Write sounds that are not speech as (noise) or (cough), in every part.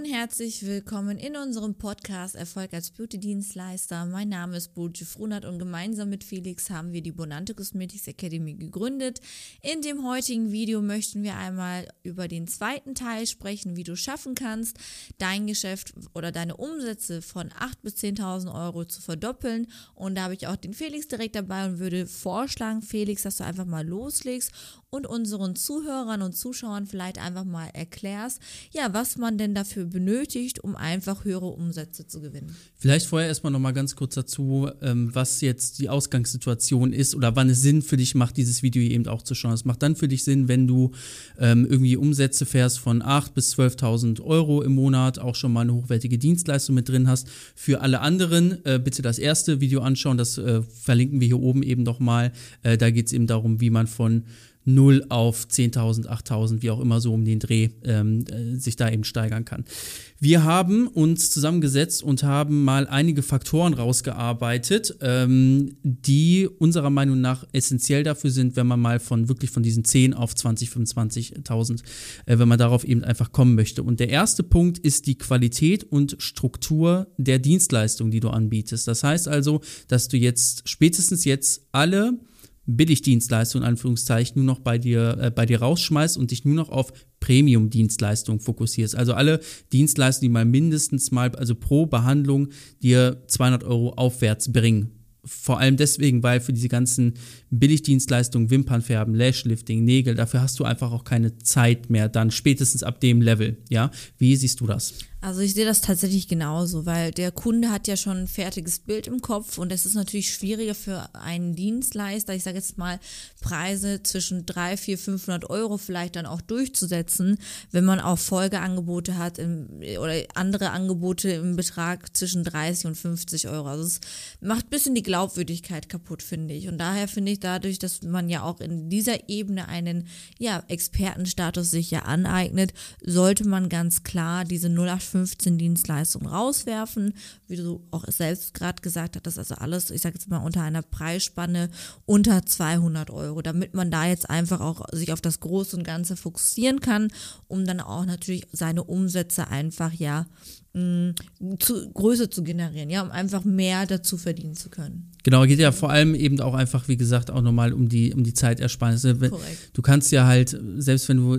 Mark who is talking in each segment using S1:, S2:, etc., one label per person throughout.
S1: und herzlich willkommen in unserem Podcast Erfolg als Beauty-Dienstleister. Mein Name ist Boje Frunert und gemeinsam mit Felix haben wir die Bonante Cosmetics Academy gegründet. In dem heutigen Video möchten wir einmal über den zweiten Teil sprechen, wie du schaffen kannst, dein Geschäft oder deine Umsätze von 8.000 bis 10.000 Euro zu verdoppeln. Und da habe ich auch den Felix direkt dabei und würde vorschlagen, Felix, dass du einfach mal loslegst und unseren Zuhörern und Zuschauern vielleicht einfach mal erklärst, ja, was man denn dafür benötigt, um einfach höhere Umsätze zu gewinnen.
S2: Vielleicht vorher erstmal noch mal ganz kurz dazu, ähm, was jetzt die Ausgangssituation ist oder wann es Sinn für dich macht, dieses Video eben auch zu schauen. Es macht dann für dich Sinn, wenn du ähm, irgendwie Umsätze fährst von 8.000 bis 12.000 Euro im Monat, auch schon mal eine hochwertige Dienstleistung mit drin hast. Für alle anderen äh, bitte das erste Video anschauen, das äh, verlinken wir hier oben eben noch mal. Äh, da geht es eben darum, wie man von 0 auf 10.000, 8.000, wie auch immer so um den Dreh ähm, äh, sich da eben steigern kann. Wir haben uns zusammengesetzt und haben mal einige Faktoren rausgearbeitet, ähm, die unserer Meinung nach essentiell dafür sind, wenn man mal von wirklich von diesen 10 auf 20, 25.000, äh, wenn man darauf eben einfach kommen möchte. Und der erste Punkt ist die Qualität und Struktur der Dienstleistung, die du anbietest. Das heißt also, dass du jetzt spätestens jetzt alle Billigdienstleistung in Anführungszeichen nur noch bei dir, äh, bei dir rausschmeißt und dich nur noch auf Premium-Dienstleistungen fokussierst. Also alle Dienstleistungen, die mal mindestens mal, also pro Behandlung dir 200 Euro aufwärts bringen. Vor allem deswegen, weil für diese ganzen Billigdienstleistungen, Wimpernfärben, Lashlifting, Nägel, dafür hast du einfach auch keine Zeit mehr, dann spätestens ab dem Level, ja? Wie siehst du das?
S1: Also ich sehe das tatsächlich genauso, weil der Kunde hat ja schon ein fertiges Bild im Kopf und es ist natürlich schwieriger für einen Dienstleister, ich sage jetzt mal Preise zwischen 3, 4, 500 Euro vielleicht dann auch durchzusetzen, wenn man auch Folgeangebote hat im, oder andere Angebote im Betrag zwischen 30 und 50 Euro. Also es macht ein bisschen die Glaubwürdigkeit kaputt, finde ich. Und daher finde ich dadurch, dass man ja auch in dieser Ebene einen ja, Expertenstatus sich ja aneignet, sollte man ganz klar diese 08 15 Dienstleistungen rauswerfen, wie du auch selbst gerade gesagt hast, das ist also alles, ich sage jetzt mal unter einer Preisspanne unter 200 Euro, damit man da jetzt einfach auch sich auf das Große und Ganze fokussieren kann, um dann auch natürlich seine Umsätze einfach ja mh, zu, Größe zu generieren, ja, um einfach mehr dazu verdienen zu können.
S2: Genau, geht ja vor allem eben auch einfach, wie gesagt, auch nochmal um die, um die Zeitersparnisse. Korrekt. Du kannst ja halt, selbst wenn du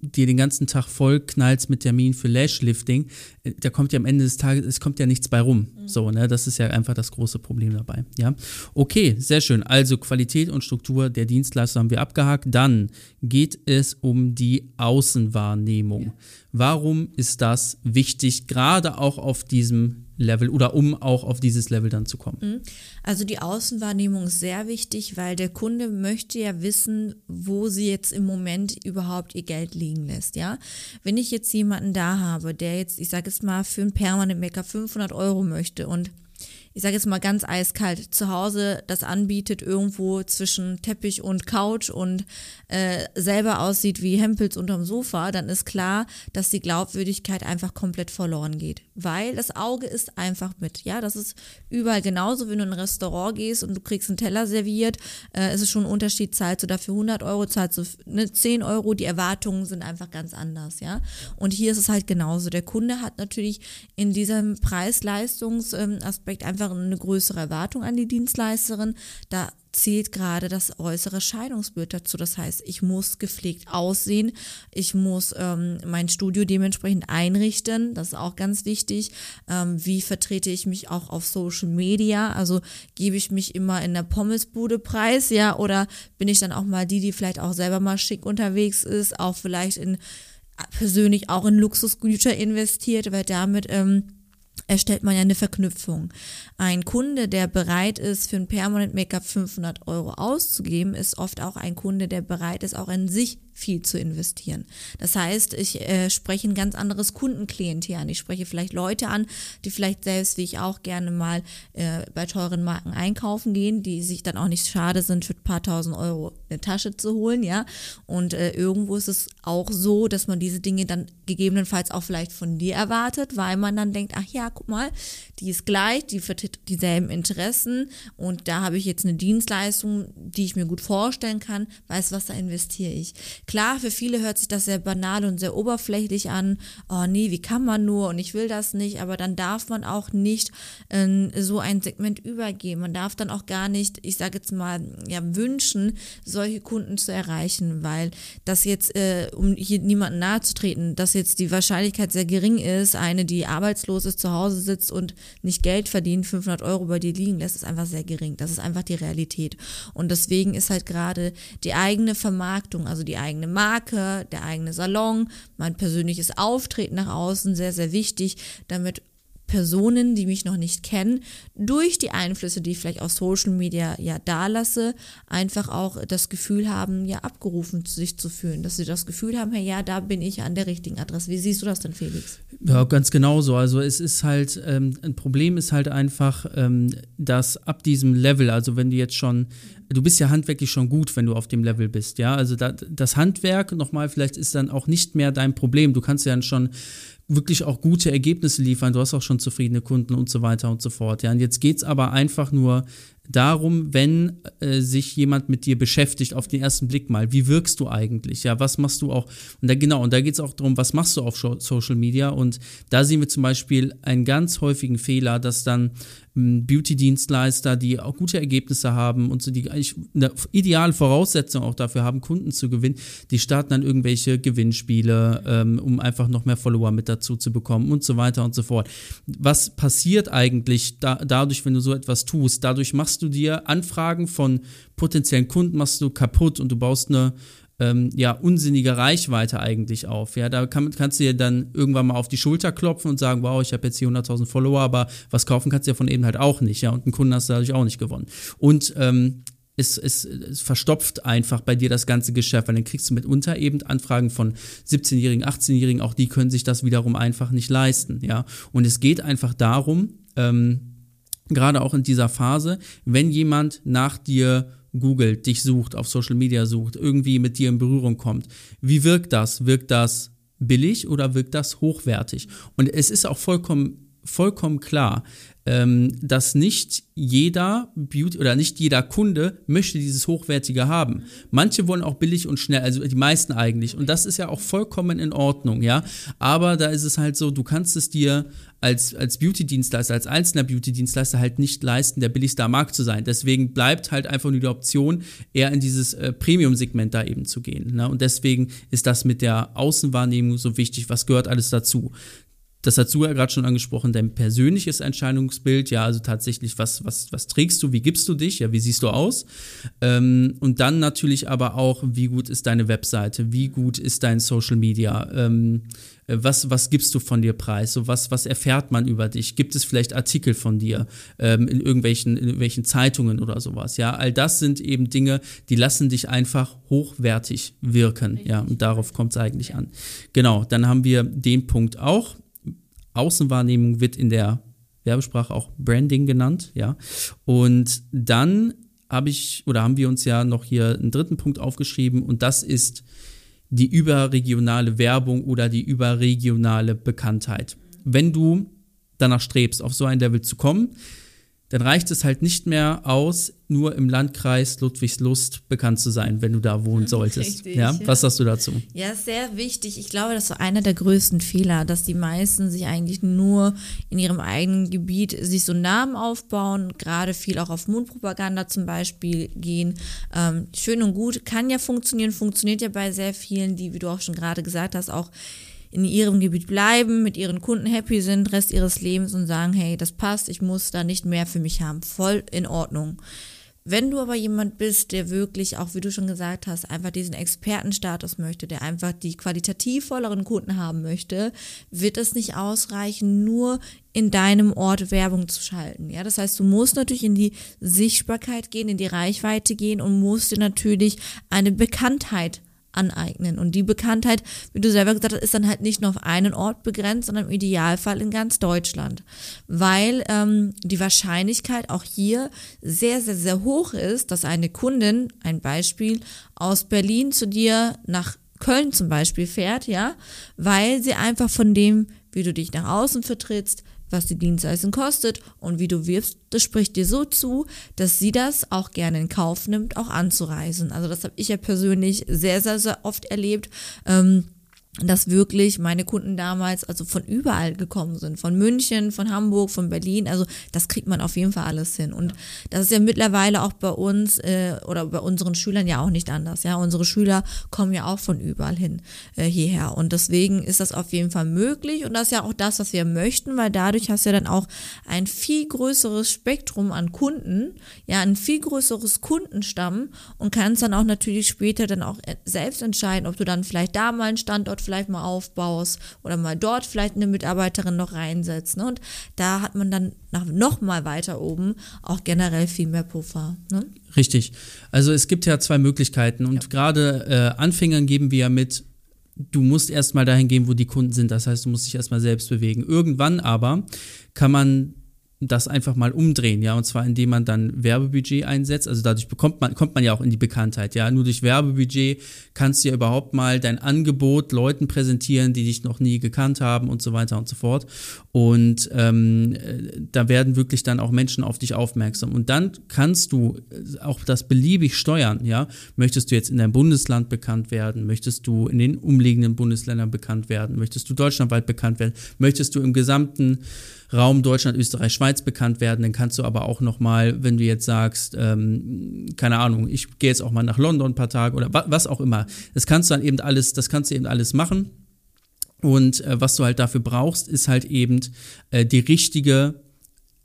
S2: dir den ganzen Tag voll knallst mit Termin für Lashlifting, äh, da kommt ja am Ende des Tages, es kommt ja nichts bei rum. Mhm. So, ne, das ist ja einfach das große Problem dabei. Ja, okay, sehr schön. Also Qualität und Struktur der Dienstleister haben wir abgehakt. Dann geht es um die Außenwahrnehmung. Ja. Warum ist das wichtig, gerade auch auf diesem Level oder um auch auf dieses Level dann zu kommen? Mhm.
S1: Also die Außenwahrnehmung ist sehr wichtig, weil der Kunde möchte ja wissen, wo sie jetzt im Moment überhaupt ihr Geld liegen lässt, ja. Wenn ich jetzt jemanden da habe, der jetzt, ich sage jetzt mal, für ein Permanent Maker 500 Euro möchte und ich sage jetzt mal ganz eiskalt, zu Hause das anbietet, irgendwo zwischen Teppich und Couch und äh, selber aussieht wie Hempels unterm Sofa, dann ist klar, dass die Glaubwürdigkeit einfach komplett verloren geht. Weil das Auge ist einfach mit. Ja, das ist überall genauso, wenn du in ein Restaurant gehst und du kriegst einen Teller serviert, äh, ist es schon ein Unterschied, zahlst du dafür 100 Euro, zahlst du ne, 10 Euro, die Erwartungen sind einfach ganz anders, ja. Und hier ist es halt genauso. Der Kunde hat natürlich in diesem Preis-Leistungs-Aspekt einfach einfach eine größere Erwartung an die Dienstleisterin. Da zählt gerade das äußere Scheidungsbild dazu. Das heißt, ich muss gepflegt aussehen, ich muss ähm, mein Studio dementsprechend einrichten, das ist auch ganz wichtig. Ähm, wie vertrete ich mich auch auf Social Media? Also gebe ich mich immer in der Pommesbude preis, ja, oder bin ich dann auch mal die, die vielleicht auch selber mal schick unterwegs ist, auch vielleicht in persönlich auch in Luxusgüter investiert, weil damit ähm, erstellt man ja eine Verknüpfung. Ein Kunde, der bereit ist, für ein Permanent Make-up 500 Euro auszugeben, ist oft auch ein Kunde, der bereit ist, auch in sich viel zu investieren. Das heißt, ich äh, spreche ein ganz anderes Kundenklientel an. Ich spreche vielleicht Leute an, die vielleicht selbst wie ich auch gerne mal äh, bei teuren Marken einkaufen gehen, die sich dann auch nicht schade sind, für ein paar tausend Euro eine Tasche zu holen, ja. Und äh, irgendwo ist es auch so, dass man diese Dinge dann gegebenenfalls auch vielleicht von dir erwartet, weil man dann denkt, ach ja, guck mal, die ist gleich, die vertritt dieselben Interessen und da habe ich jetzt eine Dienstleistung, die ich mir gut vorstellen kann, weiß was, da investiere ich. Klar, für viele hört sich das sehr banal und sehr oberflächlich an. Oh nee, wie kann man nur und ich will das nicht, aber dann darf man auch nicht in so ein Segment übergehen. Man darf dann auch gar nicht, ich sage jetzt mal, ja, wünschen, solche Kunden zu erreichen, weil das jetzt, äh, um hier niemandem nahezutreten, dass jetzt die Wahrscheinlichkeit sehr gering ist, eine, die arbeitslos ist, zu Hause sitzt und nicht Geld verdient, 500 Euro bei dir liegen lässt, ist einfach sehr gering. Das ist einfach die Realität. Und deswegen ist halt gerade die eigene Vermarktung, also die eigene Marke, der eigene Salon, mein persönliches Auftreten nach außen sehr, sehr wichtig, damit Personen, die mich noch nicht kennen, durch die Einflüsse, die ich vielleicht auf Social Media ja da lasse, einfach auch das Gefühl haben, ja abgerufen sich zu fühlen, dass sie das Gefühl haben, hey, ja, da bin ich an der richtigen Adresse. Wie siehst du das denn, Felix?
S2: Ja, ganz genau so. Also es ist halt, ähm, ein Problem ist halt einfach, ähm, dass ab diesem Level, also wenn du jetzt schon du bist ja handwerklich schon gut, wenn du auf dem Level bist, ja. Also da, das Handwerk, nochmal, vielleicht ist dann auch nicht mehr dein Problem. Du kannst ja dann schon wirklich auch gute Ergebnisse liefern, du hast auch schon zufriedene Kunden und so weiter und so fort. Ja, und jetzt geht es aber einfach nur darum, wenn äh, sich jemand mit dir beschäftigt, auf den ersten Blick mal, wie wirkst du eigentlich? Ja, was machst du auch? Und da genau, und da geht es auch darum, was machst du auf Social Media? Und da sehen wir zum Beispiel einen ganz häufigen Fehler, dass dann Beauty-Dienstleister, die auch gute Ergebnisse haben und so die eigentlich eine ideale Voraussetzung auch dafür haben, Kunden zu gewinnen, die starten dann irgendwelche Gewinnspiele, ähm, um einfach noch mehr Follower mit dazu zu bekommen und so weiter und so fort. Was passiert eigentlich da, dadurch, wenn du so etwas tust? Dadurch machst du dir Anfragen von potenziellen Kunden, machst du kaputt und du baust eine ähm, ja, unsinnige Reichweite eigentlich auf. Ja, da kann, kannst du dir dann irgendwann mal auf die Schulter klopfen und sagen, wow, ich habe jetzt hier 100.000 Follower, aber was kaufen kannst du ja von eben halt auch nicht. Ja, und einen Kunden hast du dadurch auch nicht gewonnen. Und ähm, es, es, es, verstopft einfach bei dir das ganze Geschäft, weil dann kriegst du mitunter eben Anfragen von 17-Jährigen, 18-Jährigen, auch die können sich das wiederum einfach nicht leisten, ja. Und es geht einfach darum, ähm, gerade auch in dieser Phase, wenn jemand nach dir googelt, dich sucht, auf Social Media sucht, irgendwie mit dir in Berührung kommt. Wie wirkt das? Wirkt das billig oder wirkt das hochwertig? Und es ist auch vollkommen vollkommen klar, ähm, dass nicht jeder Beauty oder nicht jeder Kunde möchte dieses Hochwertige haben. Manche wollen auch billig und schnell, also die meisten eigentlich. Und das ist ja auch vollkommen in Ordnung, ja. Aber da ist es halt so, du kannst es dir als, als Beauty-Dienstleister, als einzelner Beauty-Dienstleister halt nicht leisten, der billigste am Markt zu sein. Deswegen bleibt halt einfach nur die Option, eher in dieses äh, Premium-Segment da eben zu gehen. Ne? Und deswegen ist das mit der Außenwahrnehmung so wichtig. Was gehört alles dazu? Das hast du ja gerade schon angesprochen, dein persönliches Entscheidungsbild, ja, also tatsächlich, was, was, was trägst du, wie gibst du dich, ja, wie siehst du aus? Ähm, und dann natürlich aber auch, wie gut ist deine Webseite, wie gut ist dein Social Media, ähm, was, was gibst du von dir preis, so was, was erfährt man über dich, gibt es vielleicht Artikel von dir ähm, in, irgendwelchen, in irgendwelchen Zeitungen oder sowas, ja, all das sind eben Dinge, die lassen dich einfach hochwertig wirken, ja, und darauf kommt es eigentlich an. Genau, dann haben wir den Punkt auch, Außenwahrnehmung wird in der Werbesprache auch Branding genannt, ja. Und dann habe ich oder haben wir uns ja noch hier einen dritten Punkt aufgeschrieben und das ist die überregionale Werbung oder die überregionale Bekanntheit. Wenn du danach strebst, auf so ein Level zu kommen, dann reicht es halt nicht mehr aus, nur im Landkreis Ludwigslust bekannt zu sein, wenn du da wohnen (laughs) solltest. Richtig, ja? ja? Was sagst du dazu?
S1: Ja, sehr wichtig. Ich glaube, das ist einer der größten Fehler, dass die meisten sich eigentlich nur in ihrem eigenen Gebiet sich so Namen aufbauen, gerade viel auch auf Mundpropaganda zum Beispiel gehen. Ähm, schön und gut, kann ja funktionieren, funktioniert ja bei sehr vielen, die, wie du auch schon gerade gesagt hast, auch in ihrem Gebiet bleiben, mit ihren Kunden happy sind, Rest ihres Lebens und sagen, hey, das passt, ich muss da nicht mehr für mich haben. Voll in Ordnung Wenn du aber jemand bist, der wirklich, auch wie du schon gesagt hast, einfach diesen Expertenstatus möchte, der einfach die qualitativ volleren Kunden haben möchte, wird es nicht ausreichen, nur in deinem Ort Werbung zu schalten. Ja, das heißt, du musst natürlich in die Sichtbarkeit gehen, in die Reichweite gehen und musst dir natürlich eine Bekanntheit aneignen. Und die Bekanntheit, wie du selber gesagt hast, ist dann halt nicht nur auf einen Ort begrenzt, sondern im Idealfall in ganz Deutschland. Weil ähm, die Wahrscheinlichkeit auch hier sehr, sehr, sehr hoch ist, dass eine Kundin, ein Beispiel, aus Berlin zu dir nach Köln zum Beispiel fährt, ja, weil sie einfach von dem, wie du dich nach außen vertrittst, was die Dienstleistung kostet und wie du wirbst, das spricht dir so zu, dass sie das auch gerne in Kauf nimmt, auch anzureisen. Also das habe ich ja persönlich sehr, sehr, sehr oft erlebt. Ähm, dass wirklich meine Kunden damals also von überall gekommen sind, von München, von Hamburg, von Berlin, also das kriegt man auf jeden Fall alles hin. Und das ist ja mittlerweile auch bei uns äh, oder bei unseren Schülern ja auch nicht anders, ja, unsere Schüler kommen ja auch von überall hin äh, hierher. Und deswegen ist das auf jeden Fall möglich. Und das ist ja auch das, was wir möchten, weil dadurch hast du ja dann auch ein viel größeres Spektrum an Kunden, ja, ein viel größeres Kundenstamm und kannst dann auch natürlich später dann auch äh, selbst entscheiden, ob du dann vielleicht da mal einen Standort vielleicht mal aufbaust oder mal dort vielleicht eine Mitarbeiterin noch reinsetzt. Ne? Und da hat man dann nach, noch mal weiter oben auch generell viel mehr Puffer. Ne?
S2: Richtig. Also es gibt ja zwei Möglichkeiten und ja. gerade äh, Anfängern geben wir ja mit, du musst erstmal dahin gehen, wo die Kunden sind. Das heißt, du musst dich erstmal selbst bewegen. Irgendwann aber kann man das einfach mal umdrehen, ja, und zwar indem man dann Werbebudget einsetzt. Also dadurch bekommt man, kommt man ja auch in die Bekanntheit, ja. Nur durch Werbebudget kannst du ja überhaupt mal dein Angebot Leuten präsentieren, die dich noch nie gekannt haben und so weiter und so fort. Und ähm, da werden wirklich dann auch Menschen auf dich aufmerksam. Und dann kannst du auch das beliebig steuern, ja. Möchtest du jetzt in deinem Bundesland bekannt werden? Möchtest du in den umliegenden Bundesländern bekannt werden? Möchtest du deutschlandweit bekannt werden? Möchtest du im gesamten Raum Deutschland, Österreich, Schweiz bekannt werden. Dann kannst du aber auch noch mal, wenn du jetzt sagst, ähm, keine Ahnung, ich gehe jetzt auch mal nach London ein paar Tage oder wa was auch immer. Das kannst du dann eben alles, das kannst du eben alles machen. Und äh, was du halt dafür brauchst, ist halt eben äh, die richtige,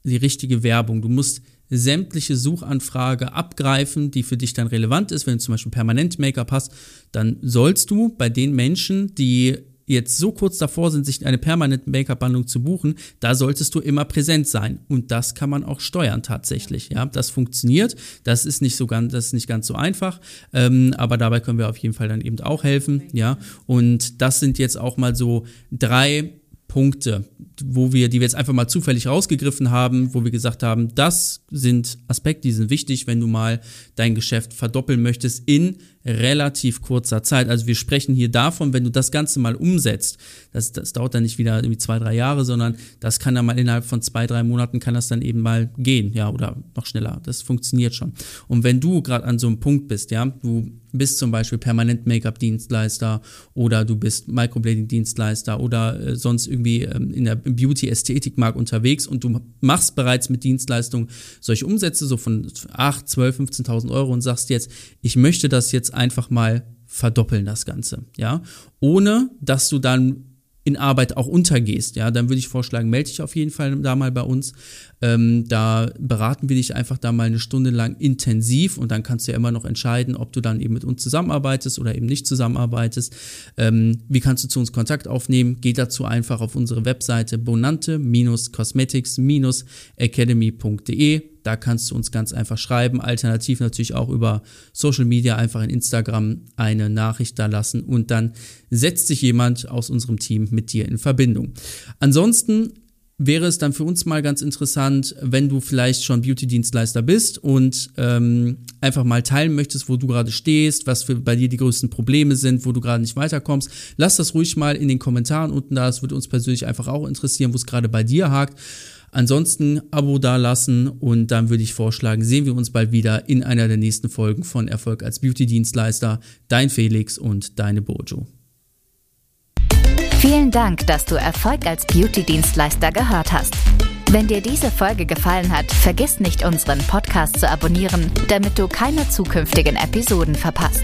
S2: die richtige Werbung. Du musst sämtliche Suchanfrage abgreifen, die für dich dann relevant ist. Wenn du zum Beispiel permanent Make-up hast, dann sollst du bei den Menschen, die jetzt so kurz davor sind, sich eine permanente Make-up-Behandlung zu buchen, da solltest du immer präsent sein. Und das kann man auch steuern tatsächlich. Ja, das funktioniert. Das ist nicht so ganz, das ist nicht ganz so einfach. Ähm, aber dabei können wir auf jeden Fall dann eben auch helfen. Ja, und das sind jetzt auch mal so drei Punkte, wo wir, die wir jetzt einfach mal zufällig rausgegriffen haben, wo wir gesagt haben, das sind Aspekte, die sind wichtig, wenn du mal dein Geschäft verdoppeln möchtest in relativ kurzer Zeit. Also wir sprechen hier davon, wenn du das Ganze mal umsetzt, das, das dauert dann nicht wieder irgendwie zwei, drei Jahre, sondern das kann dann mal innerhalb von zwei, drei Monaten kann das dann eben mal gehen, ja, oder noch schneller. Das funktioniert schon. Und wenn du gerade an so einem Punkt bist, ja, du bist zum Beispiel permanent Make-up-Dienstleister oder du bist Microblading-Dienstleister oder äh, sonst irgendwie ähm, in der Beauty-Ästhetik-Markt unterwegs und du machst bereits mit Dienstleistungen solche Umsätze so von 8, 12, 15.000 Euro und sagst jetzt, ich möchte das jetzt einfach mal verdoppeln, das Ganze, ja, ohne dass du dann in Arbeit auch untergehst, ja, dann würde ich vorschlagen, melde dich auf jeden Fall da mal bei uns. Ähm, da beraten wir dich einfach da mal eine Stunde lang intensiv und dann kannst du ja immer noch entscheiden, ob du dann eben mit uns zusammenarbeitest oder eben nicht zusammenarbeitest. Ähm, wie kannst du zu uns Kontakt aufnehmen? Geh dazu einfach auf unsere Webseite bonante-cosmetics-academy.de da kannst du uns ganz einfach schreiben. Alternativ natürlich auch über Social Media einfach in Instagram eine Nachricht da lassen und dann setzt sich jemand aus unserem Team mit dir in Verbindung. Ansonsten wäre es dann für uns mal ganz interessant, wenn du vielleicht schon Beauty-Dienstleister bist und ähm, einfach mal teilen möchtest, wo du gerade stehst, was für bei dir die größten Probleme sind, wo du gerade nicht weiterkommst. Lass das ruhig mal in den Kommentaren unten da. Es würde uns persönlich einfach auch interessieren, wo es gerade bei dir hakt. Ansonsten Abo dalassen und dann würde ich vorschlagen, sehen wir uns bald wieder in einer der nächsten Folgen von Erfolg als Beauty-Dienstleister. Dein Felix und deine Bojo.
S3: Vielen Dank, dass du Erfolg als Beauty-Dienstleister gehört hast. Wenn dir diese Folge gefallen hat, vergiss nicht, unseren Podcast zu abonnieren, damit du keine zukünftigen Episoden verpasst.